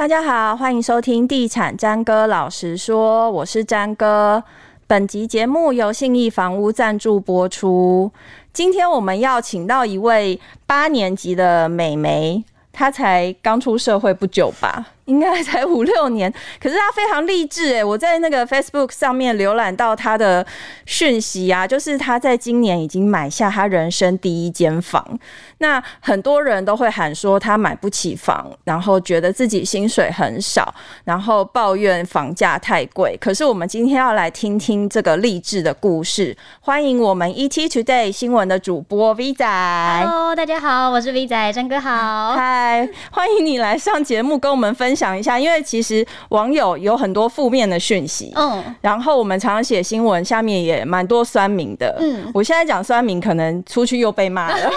大家好，欢迎收听《地产詹哥老实说》，我是詹哥。本集节目由信义房屋赞助播出。今天我们要请到一位八年级的美眉，她才刚出社会不久吧。应该才五六年，可是他非常励志哎，我在那个 Facebook 上面浏览到他的讯息啊，就是他在今年已经买下他人生第一间房。那很多人都会喊说他买不起房，然后觉得自己薪水很少，然后抱怨房价太贵。可是我们今天要来听听这个励志的故事。欢迎我们 ET Today 新闻的主播 V 仔。Hello，大家好，我是 V 仔，张哥好。嗨，欢迎你来上节目跟我们分享。讲一下，因为其实网友有很多负面的讯息，嗯，然后我们常常写新闻，下面也蛮多酸民的，嗯，我现在讲酸民，可能出去又被骂了，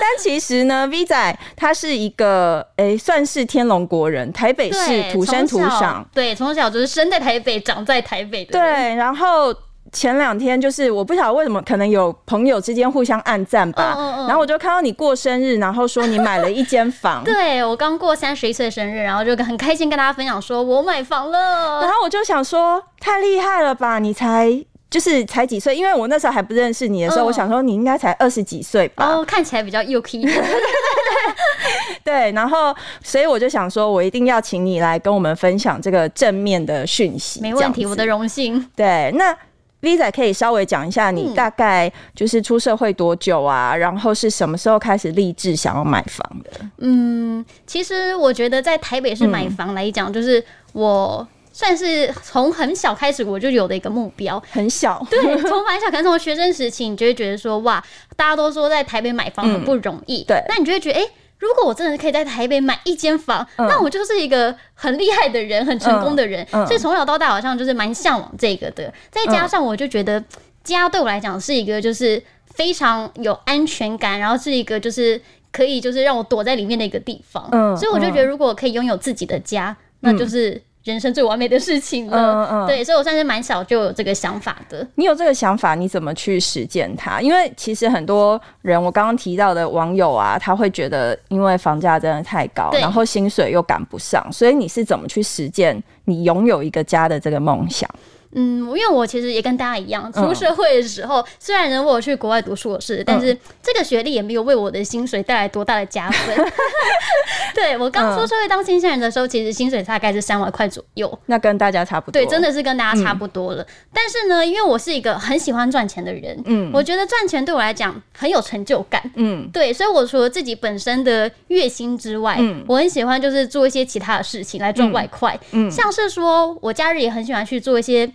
但其实呢，V 仔他是一个，诶、欸，算是天龙国人，台北市土生土长，对，从小就是生在台北，长在台北的，对，然后。前两天就是我不晓得为什么，可能有朋友之间互相暗赞吧，嗯嗯嗯，然后我就看到你过生日，然后说你买了一间房。对，我刚过三十一岁生日，然后就很开心跟大家分享说我买房了。然后我就想说太厉害了吧，你才就是才几岁？因为我那时候还不认识你的时候，嗯、我想说你应该才二十几岁吧。哦，看起来比较幼气。对，然后所以我就想说，我一定要请你来跟我们分享这个正面的讯息。没问题，我的荣幸。对，那。V 仔可以稍微讲一下，你大概就是出社会多久啊？嗯、然后是什么时候开始立志想要买房的？嗯，其实我觉得在台北市买房来讲，就是我算是从很小开始我就有的一个目标。很小，对，从很小，可能从学生时期，你就会觉得说，哇，大家都说在台北买房很不容易，嗯、对，那你就会觉得，哎、欸。如果我真的是可以在台北买一间房，嗯，那我就是一个很厉害的人，很成功的人。嗯嗯，所以从小到大好像就是蛮向往这个的。再加上我就觉得家对我来讲是一个就是非常有安全感，然后是一个就是可以就是让我躲在里面的一个地方。嗯，所以我就觉得如果可以拥有自己的家，那就是。人生最完美的事情了，嗯嗯，对，所以我算是蛮小就有这个想法的。你有这个想法，你怎么去实践它？因为其实很多人，我刚刚提到的网友啊，他会觉得，因为房价真的太高，然后薪水又赶不上，所以你是怎么去实践你拥有一个家的这个梦想？嗯，因为我其实也跟大家一样，出社会的时候，嗯、虽然呢我有去国外读硕士，但是这个学历也没有为我的薪水带来多大的加分。对，我刚出社会当新鲜人的时候，其实薪水大概是三万块左右，那跟大家差不多。对，真的是跟大家差不多了。嗯、但是呢，因为我是一个很喜欢赚钱的人，嗯，我觉得赚钱对我来讲很有成就感，嗯，对，所以我除了自己本身的月薪之外，嗯，我很喜欢就是做一些其他的事情来赚外快，嗯，像是说我假日也很喜欢去做一些。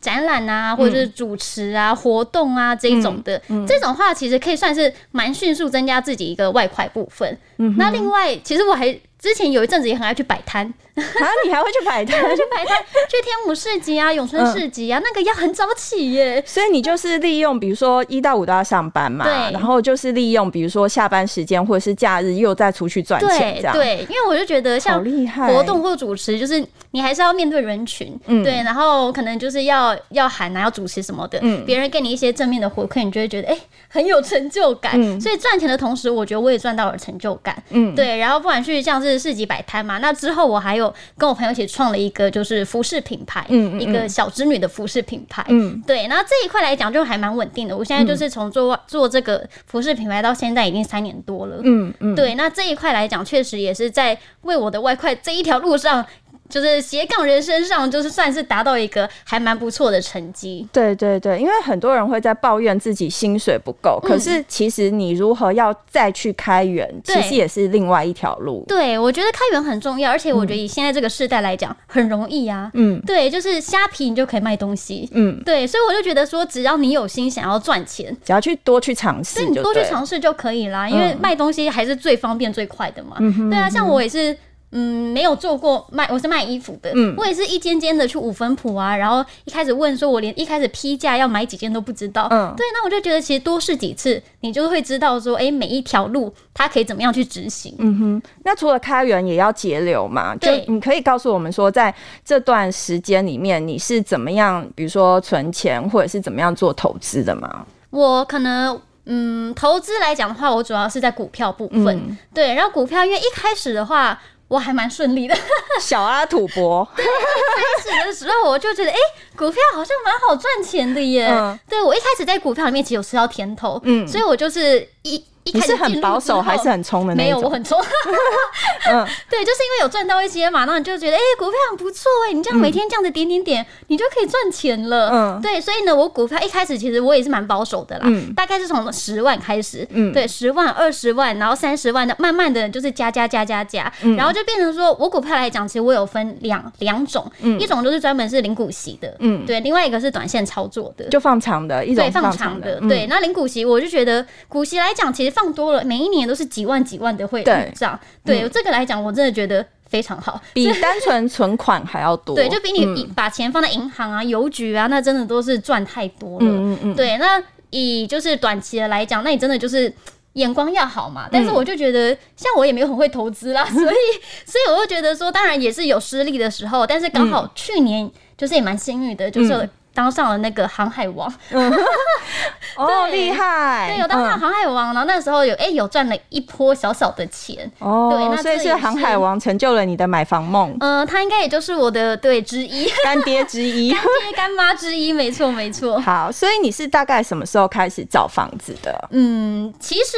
展览啊，或者是主持啊、嗯、活动啊这一种的，嗯嗯、这种话其实可以算是蛮迅速增加自己一个外快部分。嗯、那另外，其实我还。之前有一阵子也很爱去摆摊啊，你还会去摆摊？去摆摊，去天母市集啊、永春市集啊，嗯、那个要很早起耶。所以你就是利用，比如说一到五都要上班嘛，对。然后就是利用，比如说下班时间或者是假日又再出去赚钱，这样。对，因为我就觉得像活动或主持，就是你还是要面对人群，嗯，对。然后可能就是要要喊啊，要主持什么的，嗯。别人给你一些正面的回馈，你就会觉得哎、欸，很有成就感。嗯、所以赚钱的同时，我觉得我也赚到了成就感。嗯，对。然后不管去像。是市集摆摊嘛？那之后我还有跟我朋友一起创了一个就是服饰品牌，嗯，嗯，嗯，一个小织女的服饰品牌，嗯，对。那这一块来讲就还蛮稳定的。我现在就是从做做这个服饰品牌到现在已经三年多了，嗯嗯，对。那这一块来讲，确实也是在为我的外快这一条路上。就是斜杠人生上，就是算是达到一个还蛮不错的成绩。对对对，因为很多人会在抱怨自己薪水不够，嗯、可是其实你如何要再去开源，其实也是另外一条路。对，我觉得开源很重要，而且我觉得以现在这个时代来讲，很容易啊。嗯，对，就是虾皮你就可以卖东西。嗯，对，所以我就觉得说，只要你有心想要赚钱，只要去多去尝试，你多去尝试就可以啦。因为卖东西还是最方便最快的嘛。嗯，对啊，像我也是。嗯，没有做过卖，我是卖衣服的。嗯，我也是一间间的去五分铺啊，然后一开始问说，我连一开始批价要买几件都不知道。嗯，对，那我就觉得其实多试几次，你就会知道说，哎，每一条路它可以怎么样去执行。嗯哼，那除了开源也要节流嘛？对，你可以告诉我们说，在这段时间里面你是怎么样，比如说存钱或者是怎么样做投资的吗？我可能。嗯，投资来讲的话，我主要是在股票部分。嗯、对，然后股票因为一开始的话，我还蛮顺利的。小阿土伯，对，开始的时候我就觉得，哎、欸，股票好像蛮好赚钱的耶。嗯、对，我一开始在股票里面其实有吃到甜头，嗯，所以我就是一。你是很保守还是很冲的？没有，我很冲。嗯，对，就是因为有赚到一些嘛，然后你就觉得，哎、欸，股票很不错哎，你这样每天这样子点点点，嗯、你就可以赚钱了。嗯，对，所以呢，我股票一开始其实我也是蛮保守的啦，嗯、大概是从十万开始，嗯，对，十万、二十万，然后三十万的，慢慢的就是加加加加加，嗯、然后就变成说我股票来讲，其实我有分两两种，嗯、一种就是专门是领股息的，嗯，对，另外一个是短线操作的，就放长的，一种放长的，放长的，对，那领股息我就觉得股息来讲，其实放多了，每一年都是几万几万的会入账，对，这个来讲，我真的觉得非常好，比单纯存款还要多。对，就比你把钱放在银行啊、邮局啊，那真的都是赚太多了。嗯嗯嗯。对，那以就是短期的来讲，那你真的就是眼光要好嘛。但是我就觉得，像我也没有很会投资啦，所以所以我就觉得说，当然也是有失利的时候，但是刚好去年就是也蛮幸运的，就是。当上了那个航海王，嗯、哦，厉害！对，有当上航海王，然后那时候有哎、欸、有赚了一波小小的钱哦，对，那所以是航海王成就了你的买房梦。嗯、呃，他应该也就是我的对之一，干爹之一，干爹干妈之一，没错没错。好，所以你是大概什么时候开始找房子的？嗯，其实。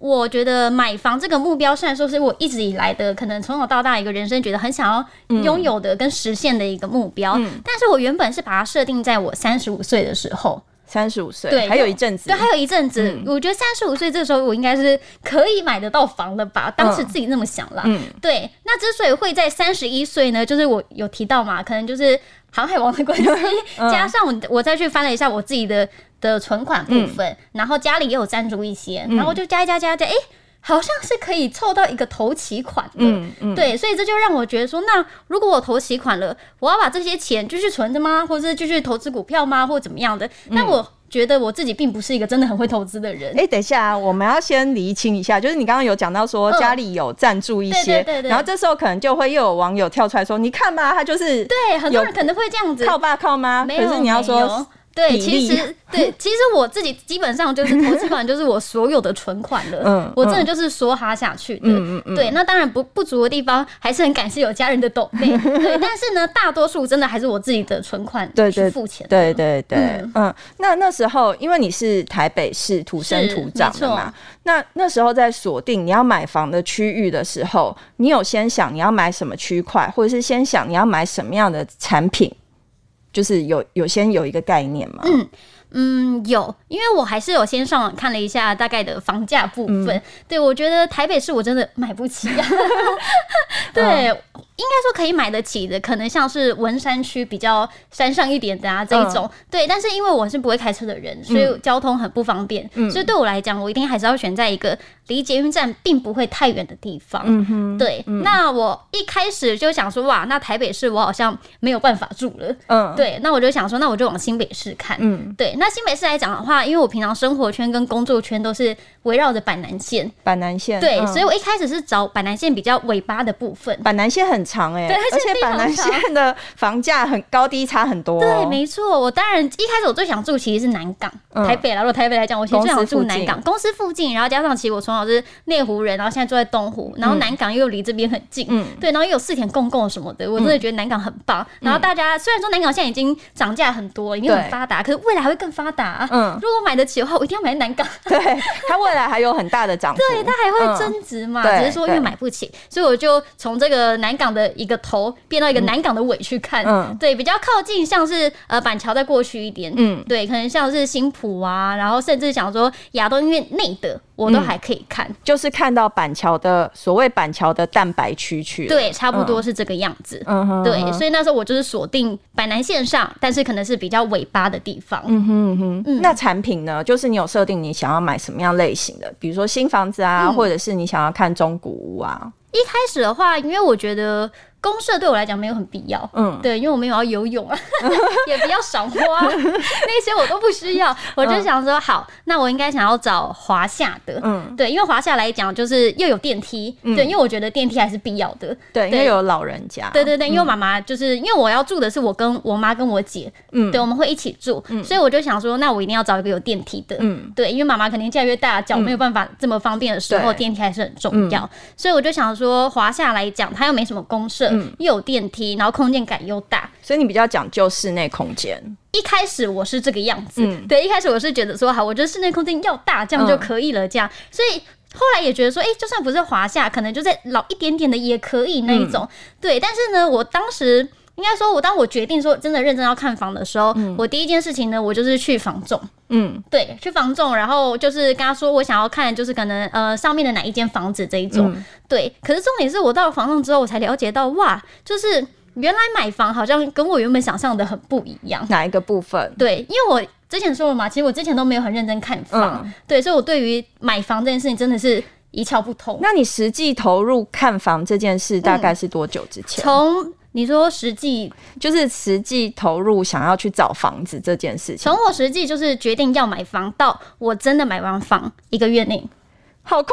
我觉得买房这个目标，虽然说是我一直以来的可能从小到大一个人生觉得很想要拥有的跟实现的一个目标，但是我原本是把它设定在我三十五岁的时候。三十五岁，对，还有一阵子，对，还有一阵子。嗯、我觉得三十五岁这个时候，我应该是可以买得到房了吧？当时自己那么想啦。嗯，对。那之所以会在三十一岁呢，就是我有提到嘛，可能就是航海王的关系，嗯、加上我我再去翻了一下我自己的的存款部分，嗯、然后家里也有赞助一些，然后就加一加加加，哎、欸，好像是可以凑到一个头期款的。嗯嗯。对，所以这就让我觉得说，那如果我投期款了，我要把这些钱继续存着吗？或者是继续投资股票吗？或怎么样的？那我觉得我自己并不是一个真的很会投资的人。哎、欸，等一下，我们要先厘清一下，就是你刚刚有讲到说家里有赞助一些，然后这时候可能就会又有网友跳出来说：“你看吧，他就是对很多人可能会这样子靠爸靠妈。”可是你要说。对，其实 对，其实我自己基本上就是投资款，就是我所有的存款了。嗯，我真的就是梭哈下去的。嗯嗯嗯。对，那当然不不足的地方，还是很感谢有家人的抖内。对，但是呢，大多数真的还是我自己的存款去付钱。对对对，嗯。那那时候，因为你是台北市土生土长的嘛，那那时候在锁定你要买房的区域的时候，你有先想你要买什么区块，或者是先想你要买什么样的产品？就是有有先有一个概念嘛？嗯嗯，有，因为我还是有先上网看了一下大概的房价部分。嗯、对，我觉得台北市我真的买不起啊。对。嗯应该说可以买得起的，可能像是文山区比较山上一点的啊这一种，嗯、对。但是因为我是不会开车的人，所以交通很不方便。嗯、所以对我来讲，我一定还是要选在一个离捷运站并不会太远的地方。嗯哼，对。嗯、那我一开始就想说，哇，那台北市我好像没有办法住了。嗯，对。那我就想说，那我就往新北市看。嗯，对。那新北市来讲的话，因为我平常生活圈跟工作圈都是围绕着板南线。板南线。对，嗯、所以我一开始是找板南线比较尾巴的部分。板南线很。长哎，对，而且板南线的房价很高低差很多。对，没错。我当然一开始我最想住其实是南港，台北啦。如果台北来讲，我其实最想住南港，公司附近。然后加上其实我从小是内湖人，然后现在住在东湖，然后南港又离这边很近，嗯，对，然后又有四田共构什么的，我真的觉得南港很棒。然后大家虽然说南港现在已经涨价很多，已经很发达，可是未来还会更发达。嗯，如果买得起的话，我一定要买南港。对，它未来还有很大的涨幅，对，它还会增值嘛？只是说因为买不起，所以我就从这个南港的一个头变到一个南港的尾去看，嗯，对，比较靠近，像是呃板桥再过去一点，嗯，对，可能像是新浦啊，然后甚至想说亚东医院内的，我都还可以看，就是看到板桥的所谓板桥的蛋白区去，对，差不多是这个样子，嗯哼，对，所以那时候我就是锁定板南线上，但是可能是比较尾巴的地方，嗯哼哼，那产品呢，就是你有设定你想要买什么样类型的，比如说新房子啊，或者是你想要看中古屋啊。一开始的话，因为我觉得公社对我来讲没有很必要，嗯，对，因为我没有要游泳啊，也不要赏花，那些我都不需要。我就想说，好，那我应该想要找华夏的，嗯，对，因为华夏来讲就是又有电梯，对，因为我觉得电梯还是必要的，对，因为有老人家，对对对，因为妈妈就是因为我要住的是我跟我妈跟我姐，嗯，对，我们会一起住，所以我就想说，那我一定要找一个有电梯的，嗯，对，因为妈妈肯定年纪越大，脚没有办法这么方便的时候，电梯还是很重要，所以我就想说，华夏来讲，它又没什么公设。嗯，又有电梯，然后空间感又大，所以你比较讲究室内空间。一开始我是这个样子，嗯、对，一开始我是觉得说好，我觉得室内空间要大，这样就可以了，这样。嗯、所以后来也觉得说，哎、欸，就算不是华夏，可能就在老一点点的也可以那一种。嗯、对，但是呢，我当时应该说，我当我决定说真的认真要看房的时候，嗯、我第一件事情呢，我就是去房仲。嗯，对，去房仲，然后就是跟他说我想要看，就是可能呃上面的哪一间房子这一种。嗯、对，可是重点是我到了房仲之后，我才了解到哇，就是原来买房好像跟我原本想象的很不一样。哪一个部分？对，因为我之前说了嘛，其实我之前都没有很认真看房，嗯、对，所以我对于买房这件事情真的是一窍不通。那你实际投入看房这件事大概是多久之前？从、嗯你说实际就是实际投入想要去找房子这件事情，从我实际就是决定要买房到我真的买完房一个月内，好快。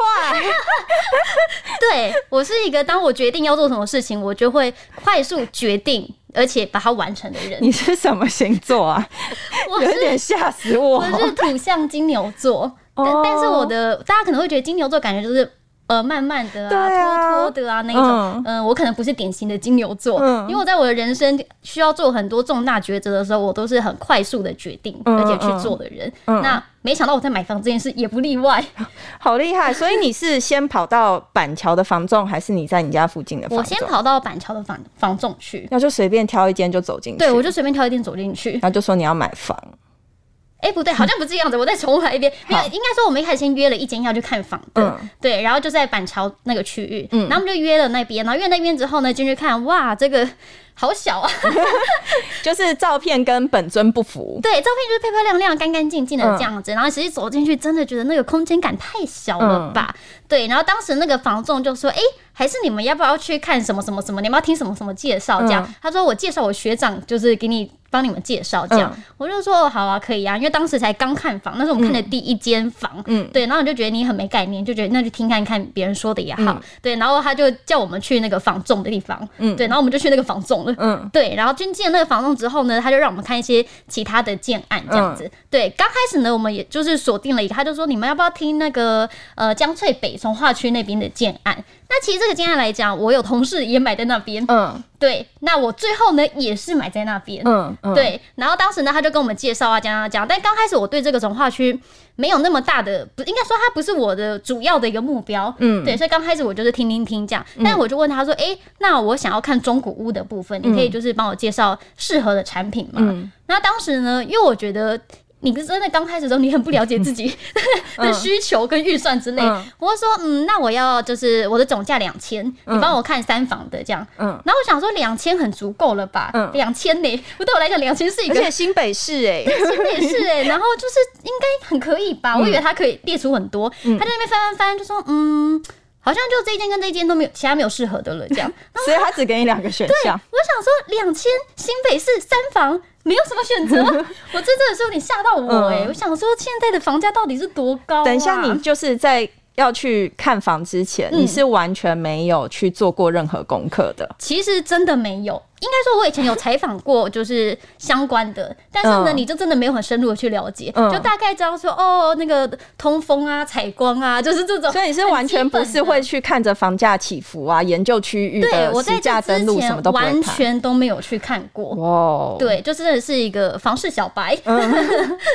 对，我是一个当我决定要做什么事情，我就会快速决定而且把它完成的人。你是什么星座啊？我有点吓死我。我是土象金牛座，但但是我的大家可能会觉得金牛座感觉就是。呃，慢慢的啊，啊拖拖的啊，那种，嗯、呃，我可能不是典型的金牛座，嗯、因为我在我的人生需要做很多重大抉择的时候，我都是很快速的决定，嗯、而且去做的人。嗯、那没想到我在买房这件事也不例外，好厉害！所以你是先跑到板桥的房仲，还是你在你家附近的房？我先跑到板桥的房房仲去，那就随便挑一间就走进去。对，我就随便挑一间走进去，然后就说你要买房。哎，欸、不对，好像不是这样子。我再重来一遍，没有应该说我们一开始先约了一间要去看房的，嗯、对，然后就在板桥那个区域，嗯、然后我们就约了那边，然后约那边之后呢，进去看，哇，这个。好小啊，就是照片跟本尊不符。对，照片就是漂漂亮亮、干干净净的这样子，嗯、然后实际走进去，真的觉得那个空间感太小了吧？嗯、对，然后当时那个房仲就说：“哎、欸，还是你们要不要去看什么什么什么？你们要听什么什么介绍？”这样，嗯、他说：“我介绍我学长，就是给你帮你们介绍。”这样，嗯、我就说：“好啊，可以啊。”因为当时才刚看房，那是我们看的第一间房。嗯，对，然后你就觉得你很没概念，就觉得那就听看看别人说的也好。嗯、对，然后他就叫我们去那个房仲的地方。嗯，对，然后我们就去那个房仲。嗯，对，然后捐进了那个房仲之后呢，他就让我们看一些其他的建案这样子。嗯、对，刚开始呢，我们也就是锁定了一个，他就说你们要不要听那个呃江翠北从化区那边的建案？那其实这个建案来讲，我有同事也买在那边。嗯，对，那我最后呢也是买在那边。嗯嗯，对，然后当时呢他就跟我们介绍啊讲啊讲，但刚开始我对这个重划区。没有那么大的，不应该说它不是我的主要的一个目标，嗯，对，所以刚开始我就是听听听这样，嗯、但我就问他说，哎、欸，那我想要看中古屋的部分，嗯、你可以就是帮我介绍适合的产品吗？嗯，那当时呢，因为我觉得。你是真的刚开始的时候，你很不了解自己 的需求跟预算之类。嗯、我会说，嗯，那我要就是我的总价两千，你帮我看三房的这样。嗯，然后我想说两千很足够了吧？嗯，两千呢？不对我来讲两千是一个。而且新北市哎、欸，新北市哎、欸，然后就是应该很可以吧？嗯、我以为他可以列出很多，嗯、他在那边翻翻翻，就说嗯，好像就这一间跟这一间都没有，其他没有适合的了这样。所以他只给你两个选项。对，我想说两千新北市三房。没有什么选择，我真的是有点吓到我哎、欸！嗯、我想说现在的房价到底是多高、啊？等一下，你就是在要去看房之前，嗯、你是完全没有去做过任何功课的。其实真的没有。应该说，我以前有采访过，就是相关的，但是呢，你就真的没有很深入的去了解，就大概知道说，哦，那个通风啊、采光啊，就是这种。所以你是完全不是会去看着房价起伏啊，研究区域的实价登录什么都完全都没有去看过。哇，对，就真的是一个房市小白。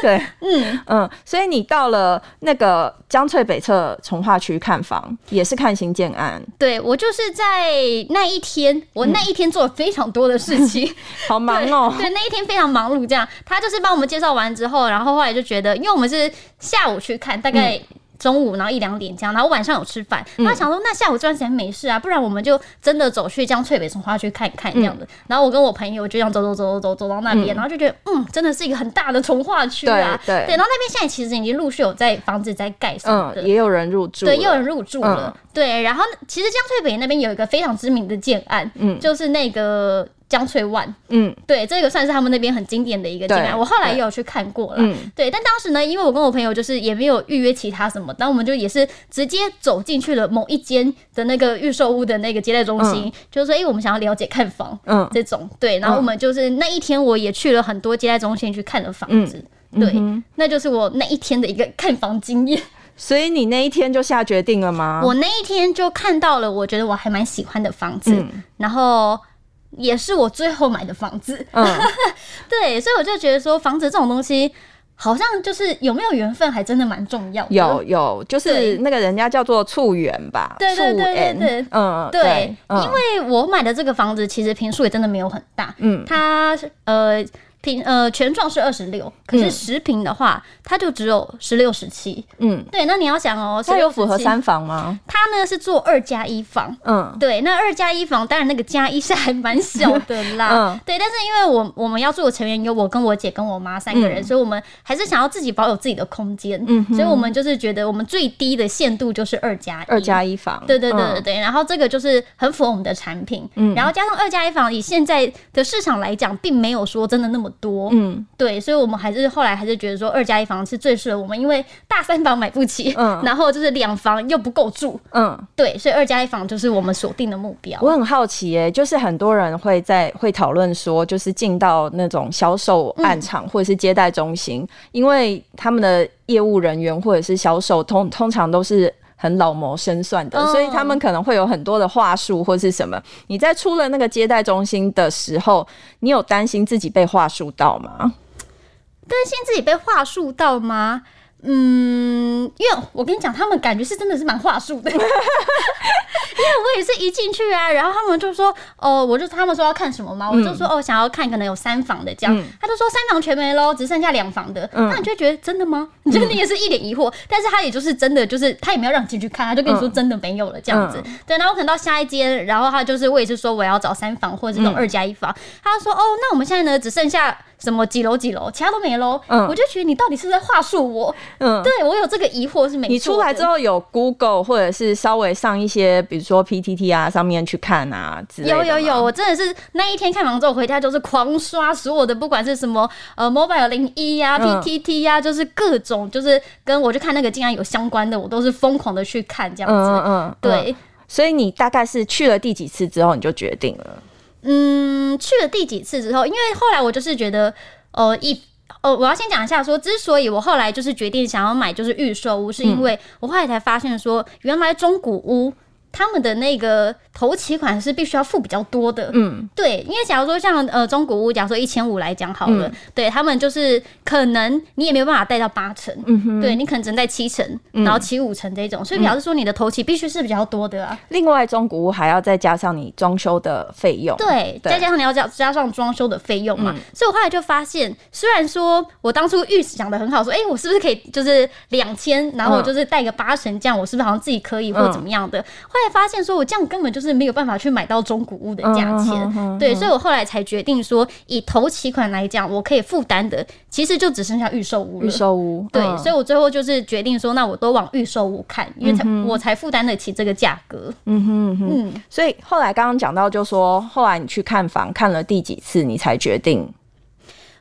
对，嗯嗯，所以你到了那个江翠北侧从化区看房，也是看新建案。对，我就是在那一天，我那一天做了非常。多的事情，好忙哦。对，那一天非常忙碌。这样，他就是帮我们介绍完之后，然后后来就觉得，因为我们是下午去看，大概中午然后一两点这样，然后晚上有吃饭。他想说，那下午这段时间没事啊，不然我们就真的走去江翠北重划区看一看这样的。然后我跟我朋友就这样走走走走走走到那边，然后就觉得嗯，真的是一个很大的从化区啊。对对。然后那边现在其实已经陆续有在房子在盖什么的，也有人入住。对，也有人入住了。对，然后其实江翠北那边有一个非常知名的建案，嗯，就是那个。江翠万，嗯，对，这个算是他们那边很经典的一个景点。我后来也有去看过了，嗯，对。但当时呢，因为我跟我朋友就是也没有预约其他什么，但我们就也是直接走进去了某一间的那个预售屋的那个接待中心，嗯、就是说，哎、欸，我们想要了解看房，嗯，这种，对。然后我们就是那一天，我也去了很多接待中心去看了房子，嗯、对，嗯、那就是我那一天的一个看房经验。所以你那一天就下决定了吗？我那一天就看到了，我觉得我还蛮喜欢的房子，嗯、然后。也是我最后买的房子，嗯，对，所以我就觉得说，房子这种东西，好像就是有没有缘分，还真的蛮重要的。有有，就是那个人家叫做促缘吧，对对对对对，嗯，对，因为我买的这个房子其实平数也真的没有很大，嗯，它呃。坪呃，全幢是二十六，可是十平的话，它就只有十六十七。嗯，对，那你要想哦，它有符合三房吗？它呢是做二加一房。嗯，对，那二加一房当然那个加一是还蛮小的啦。嗯，对，但是因为我我们要住的成员有我跟我姐跟我妈三个人，嗯、所以我们还是想要自己保有自己的空间。嗯，所以我们就是觉得我们最低的限度就是二加一。二加一房。对对对对对，嗯、然后这个就是很符合我们的产品。嗯，然后加上二加一房，以现在的市场来讲，并没有说真的那么多。嗯。对，所以我们还是后来还是觉得说二加一房是最适合我们，因为大三房买不起，嗯，然后就是两房又不够住，嗯，对，所以二加一房就是我们锁定的目标。我很好奇耶，就是很多人会在会讨论说，就是进到那种销售案场或者是接待中心，嗯、因为他们的业务人员或者是销售通通常都是。很老谋深算的，所以他们可能会有很多的话术或是什么。你在出了那个接待中心的时候，你有担心自己被话术到吗？担心自己被话术到吗？嗯，因为我跟你讲，他们感觉是真的是蛮话术的，因为我也是一进去啊，然后他们就说，哦，我就他们说要看什么嘛，我就说哦，想要看可能有三房的这样，他就说三房全没喽，只剩下两房的，那你就觉得真的吗？你觉得你也是一脸疑惑，但是他也就是真的，就是他也没有让你进去看，他就跟你说真的没有了这样子，对，然后可能到下一间，然后他就是我也是说我要找三房或者这种二加一房，他就说哦，那我们现在呢只剩下。什么几楼几楼，其他都没喽。嗯，我就觉得你到底是在话术我。嗯，对我有这个疑惑是没错。你出来之后有 Google 或者是稍微上一些，比如说 PTT 啊上面去看啊之类的。有有有，我真的是那一天看完之后回家就是狂刷所有的，不管是什么呃 Mobile 零一呀、PTT 呀，就是各种就是跟我去看那个竟然有相关的，我都是疯狂的去看这样子。嗯嗯，对。所以你大概是去了第几次之后你就决定了？嗯，去了第几次之后，因为后来我就是觉得，呃，一，哦，我要先讲一下说，之所以我后来就是决定想要买就是预售屋，是因为我后来才发现说，原来中古屋。他们的那个头期款是必须要付比较多的，嗯，对，因为假如说像呃中古屋，假如说一千五来讲好了，嗯、对他们就是可能你也没有办法贷到八成，嗯哼，对你可能只能贷七成，然后七五成这种，所以表示说你的头期必须是比较多的啊。另外，中古屋还要再加上你装修的费用，对，再加上你要加加上装修的费用嘛，嗯、所以我后来就发现，虽然说我当初预想的很好，说哎、欸，我是不是可以就是两千，然后就是贷个八成，这样我是不是好像自己可以或者怎么样的？后来发现说，我这样根本就是没有办法去买到中古屋的价钱，对，所以我后来才决定说，以头期款来讲，我可以负担的，其实就只剩下预售屋了。预售屋，对，所以我最后就是决定说，那我都往预售屋看，因为才我才负担得起这个价格。嗯哼嗯，所以后来刚刚讲到，就说后来你去看房看了第几次，你才决定？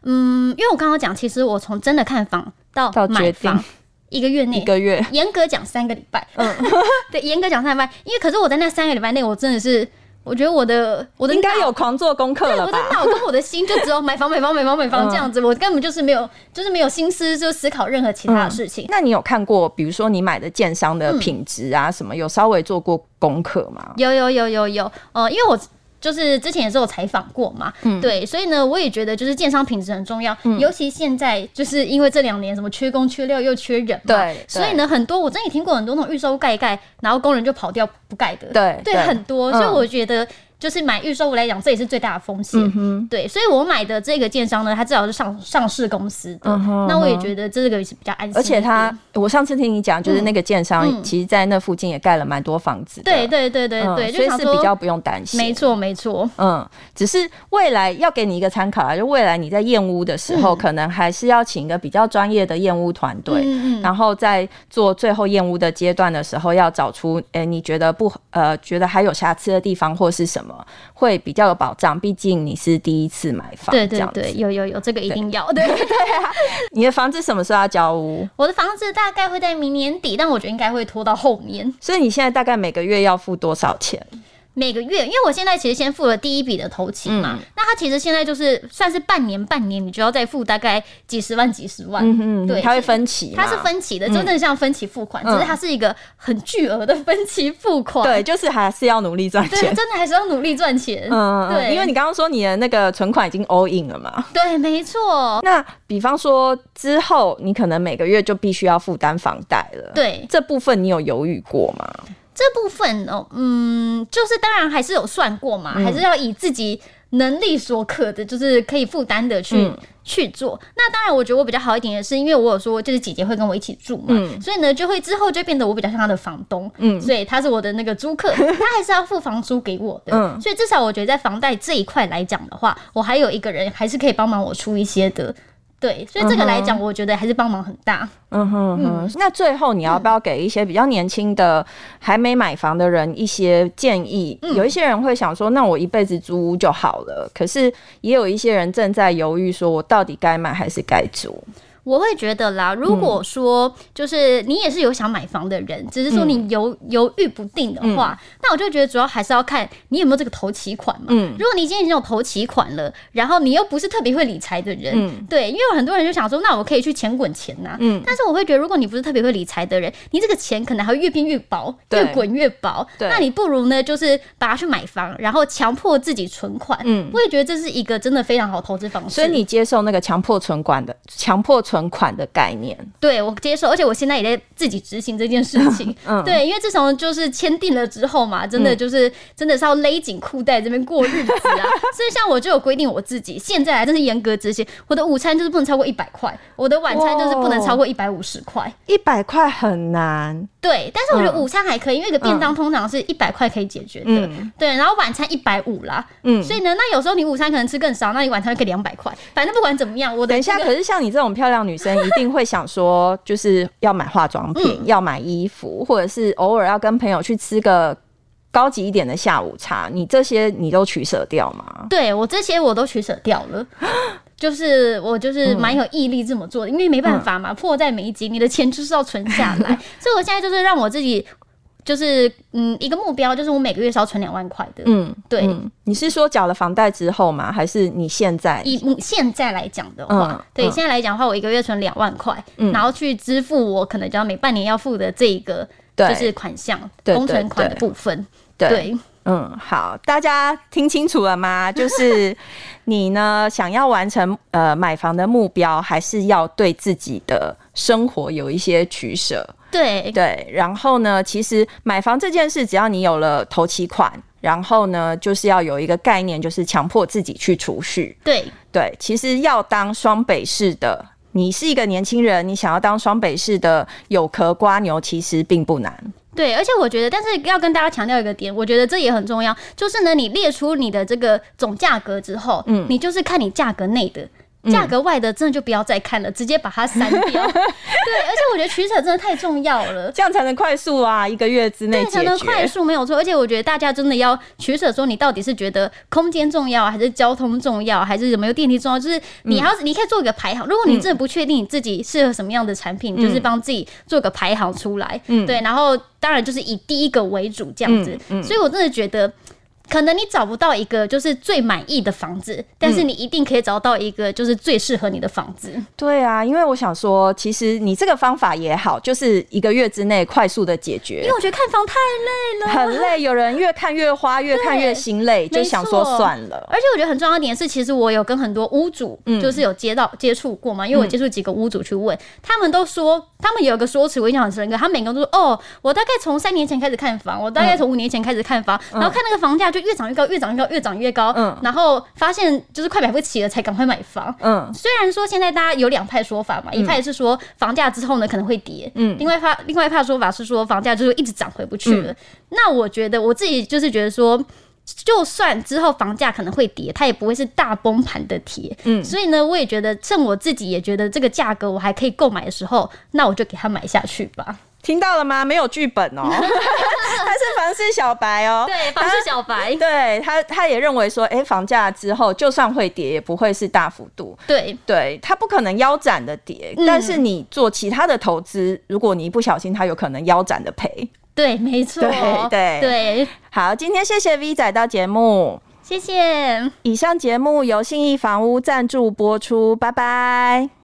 嗯，因为我刚刚讲，其实我从真的看房到买房。一个月内，一个月，严格讲三个礼拜。嗯，对，严格讲三个礼拜，因为可是我在那三个礼拜内，我真的是，我觉得我的我的应该有狂做功课了吧？我的脑跟我的心就只有买房、买房、买房、买房 这样子，我根本就是没有，就是没有心思就思考任何其他的事情。那你有看过，比如说你买的建商的品质啊，什么有稍微做过功课吗？有有有有有，呃，因为我。就是之前也是有采访过嘛，嗯、对，所以呢，我也觉得就是建商品质很重要，嗯、尤其现在就是因为这两年什么缺工缺料又缺人嘛，对，对所以呢，很多我真也听过很多那种预售盖盖，然后工人就跑掉不盖的，对，对，对，很多，所以我觉得就是买预售屋来讲，这也是最大的风险。嗯、对，所以我买的这个建商呢，它至少是上上市公司的。那我也觉得这个也是比较安心。而且他，我上次听你讲，就是那个建商，其实在那附近也盖了蛮多房子。对对对对对，所以是比较不用担心。没错没错。嗯，只是未来要给你一个参考啊，就未来你在验屋的时候，嗯、可能还是要请一个比较专业的验屋团队，然后在做最后验屋的阶段的时候，要找出，哎、欸，你觉得不呃，觉得还有瑕疵的地方或是什么。会比较有保障，毕竟你是第一次买房。对对对，有有有，这个一定要。对对对啊！你的房子什么时候要交屋？我的房子大概会在明年底，但我觉得应该会拖到后面。所以你现在大概每个月要付多少钱？每个月，因为我现在其实先付了第一笔的头期嘛，嗯、那他其实现在就是算是半年，半年你就要再付大概几十万、几十万。对，他会分期，它是分期的，真正像分期付款，嗯、只是它是一个很巨额的分期付款。对，就是还是要努力赚钱，对，真的还是要努力赚钱。嗯，对，因为你刚刚说你的那个存款已经 all in 了嘛。对，没错。那比方说之后你可能每个月就必须要负担房贷了。对，这部分你有犹豫过吗？这部分哦，嗯，就是当然还是有算过嘛，嗯、还是要以自己能力所可的，就是可以负担的去、嗯、去做。那当然，我觉得我比较好一点的是，因为我有说，就是姐姐会跟我一起住嘛，嗯、所以呢，就会之后就变得我比较像她的房东，嗯，所以他是我的那个租客，他还是要付房租给我的，嗯，所以至少我觉得在房贷这一块来讲的话，我还有一个人还是可以帮忙我出一些的。对，所以这个来讲，我觉得还是帮忙很大。嗯哼哼。嗯，那最后你要不要给一些比较年轻的还没买房的人一些建议？嗯，有一些人会想说，那我一辈子租屋就好了。可是也有一些人正在犹豫，说我到底该买还是该租？我会觉得啦，如果说就是你也是有想买房的人，嗯、只是说你犹犹豫不定的话，嗯、那我就觉得主要还是要看你有没有这个投期款嘛。嗯，如果你今天已经有投期款了，然后你又不是特别会理财的人，嗯，对，因为有很多人就想说，那我可以去钱滚钱呐、啊，嗯，但是我会觉得，如果你不是特别会理财的人，你这个钱可能还会越变越薄，对。越滚越薄，对，那你不如呢，就是把它去买房，然后强迫自己存款，嗯，我也觉得这是一个真的非常好投资方式。所以你接受那个强迫存款的强迫。存款的概念，对，我接受，而且我现在也在自己执行这件事 情。嗯，对，因为自从就是签订了之后嘛，真的就是、嗯、真的是要勒紧裤带这边过日子啊。所以像我就有规定我自己，现在还真是严格执行。我的午餐就是不能超过一百块，我的晚餐就是不能超过一百五十块。一百块很难。对，但是我觉得午餐还可以，因为一个便当通常是一百块可以解决的。嗯、对，然后晚餐一百五啦。嗯，所以呢，那有时候你午餐可能吃更少，那你晚餐可以两百块。反正不管怎么样，我等一下。可是像你这种漂亮。女生 一定会想说，就是要买化妆品，嗯、要买衣服，或者是偶尔要跟朋友去吃个高级一点的下午茶。你这些你都取舍掉吗？对，我这些我都取舍掉了，就是我就是蛮有毅力这么做的，嗯、因为没办法嘛，迫在眉睫，你的钱就是要存下来。所以我现在就是让我自己。就是嗯，一个目标就是我每个月是要存两万块的。嗯，对嗯。你是说缴了房贷之后吗？还是你现在？以现在来讲的话，嗯、对，嗯、现在来讲的话，我一个月存两万块，嗯、然后去支付我可能就要每半年要付的这一个就是款项，工程款的部分。对，嗯，好，大家听清楚了吗？就是你呢，想要完成呃买房的目标，还是要对自己的生活有一些取舍？对对，然后呢，其实买房这件事，只要你有了头期款，然后呢，就是要有一个概念，就是强迫自己去储蓄。对对，其实要当双北市的，你是一个年轻人，你想要当双北市的有壳瓜牛，其实并不难。对，而且我觉得，但是要跟大家强调一个点，我觉得这也很重要，就是呢，你列出你的这个总价格之后，嗯，你就是看你价格内的。价格外的真的就不要再看了，嗯、直接把它删掉。对，而且我觉得取舍真的太重要了，这样才能快速啊，一个月之内才能快速没有错。而且我觉得大家真的要取舍，说你到底是觉得空间重要，还是交通重要，还是有没有电梯重要？就是你要，你可以做一个排行。如果你真的不确定你自己适合什么样的产品，嗯、就是帮自己做个排行出来。嗯，对，然后当然就是以第一个为主这样子。嗯，嗯，所以我真的觉得。可能你找不到一个就是最满意的房子，但是你一定可以找到一个就是最适合你的房子。嗯。对啊，因为我想说，其实你这个方法也好，就是一个月之内快速的解决。因为我觉得看房太累了，很累。有人越看越花，越看越心累，就想说算了。而且我觉得很重要的点是，其实我有跟很多屋主，就是有接到接触过嘛，因为我接触几个屋主去问，他们都说，他们有一个说辞，我印象很深刻。他们每个人都说，哦，我大概从三年前开始看房，我大概从五年前开始看房，然后看那个房价就。越涨越高，越涨越高，越涨越高。嗯，然后发现就是快买不起了，才赶快买房。嗯，虽然说现在大家有两派说法嘛，一派是说房价之后呢可能会跌，嗯，另外一派另外一派说法是说房价就是一直涨回不去了。那我觉得我自己就是觉得说。就算之后房价可能会跌，它也不会是大崩盘的跌。嗯，所以呢，我也觉得趁我自己也觉得这个价格我还可以购买的时候，那我就给他买下去吧。听到了吗？没有剧本哦，他是房市小白哦。对，房市小白。对他，他也认为说，哎、欸，房价之后就算会跌，也不会是大幅度。对，对，它不可能腰斩的跌，嗯、但是你做其他的投资，如果你一不小心，它有可能腰斩的赔。对，没错，对对对，好，今天谢谢 V 仔到节目，谢谢。以上节目由信义房屋赞助播出，拜拜。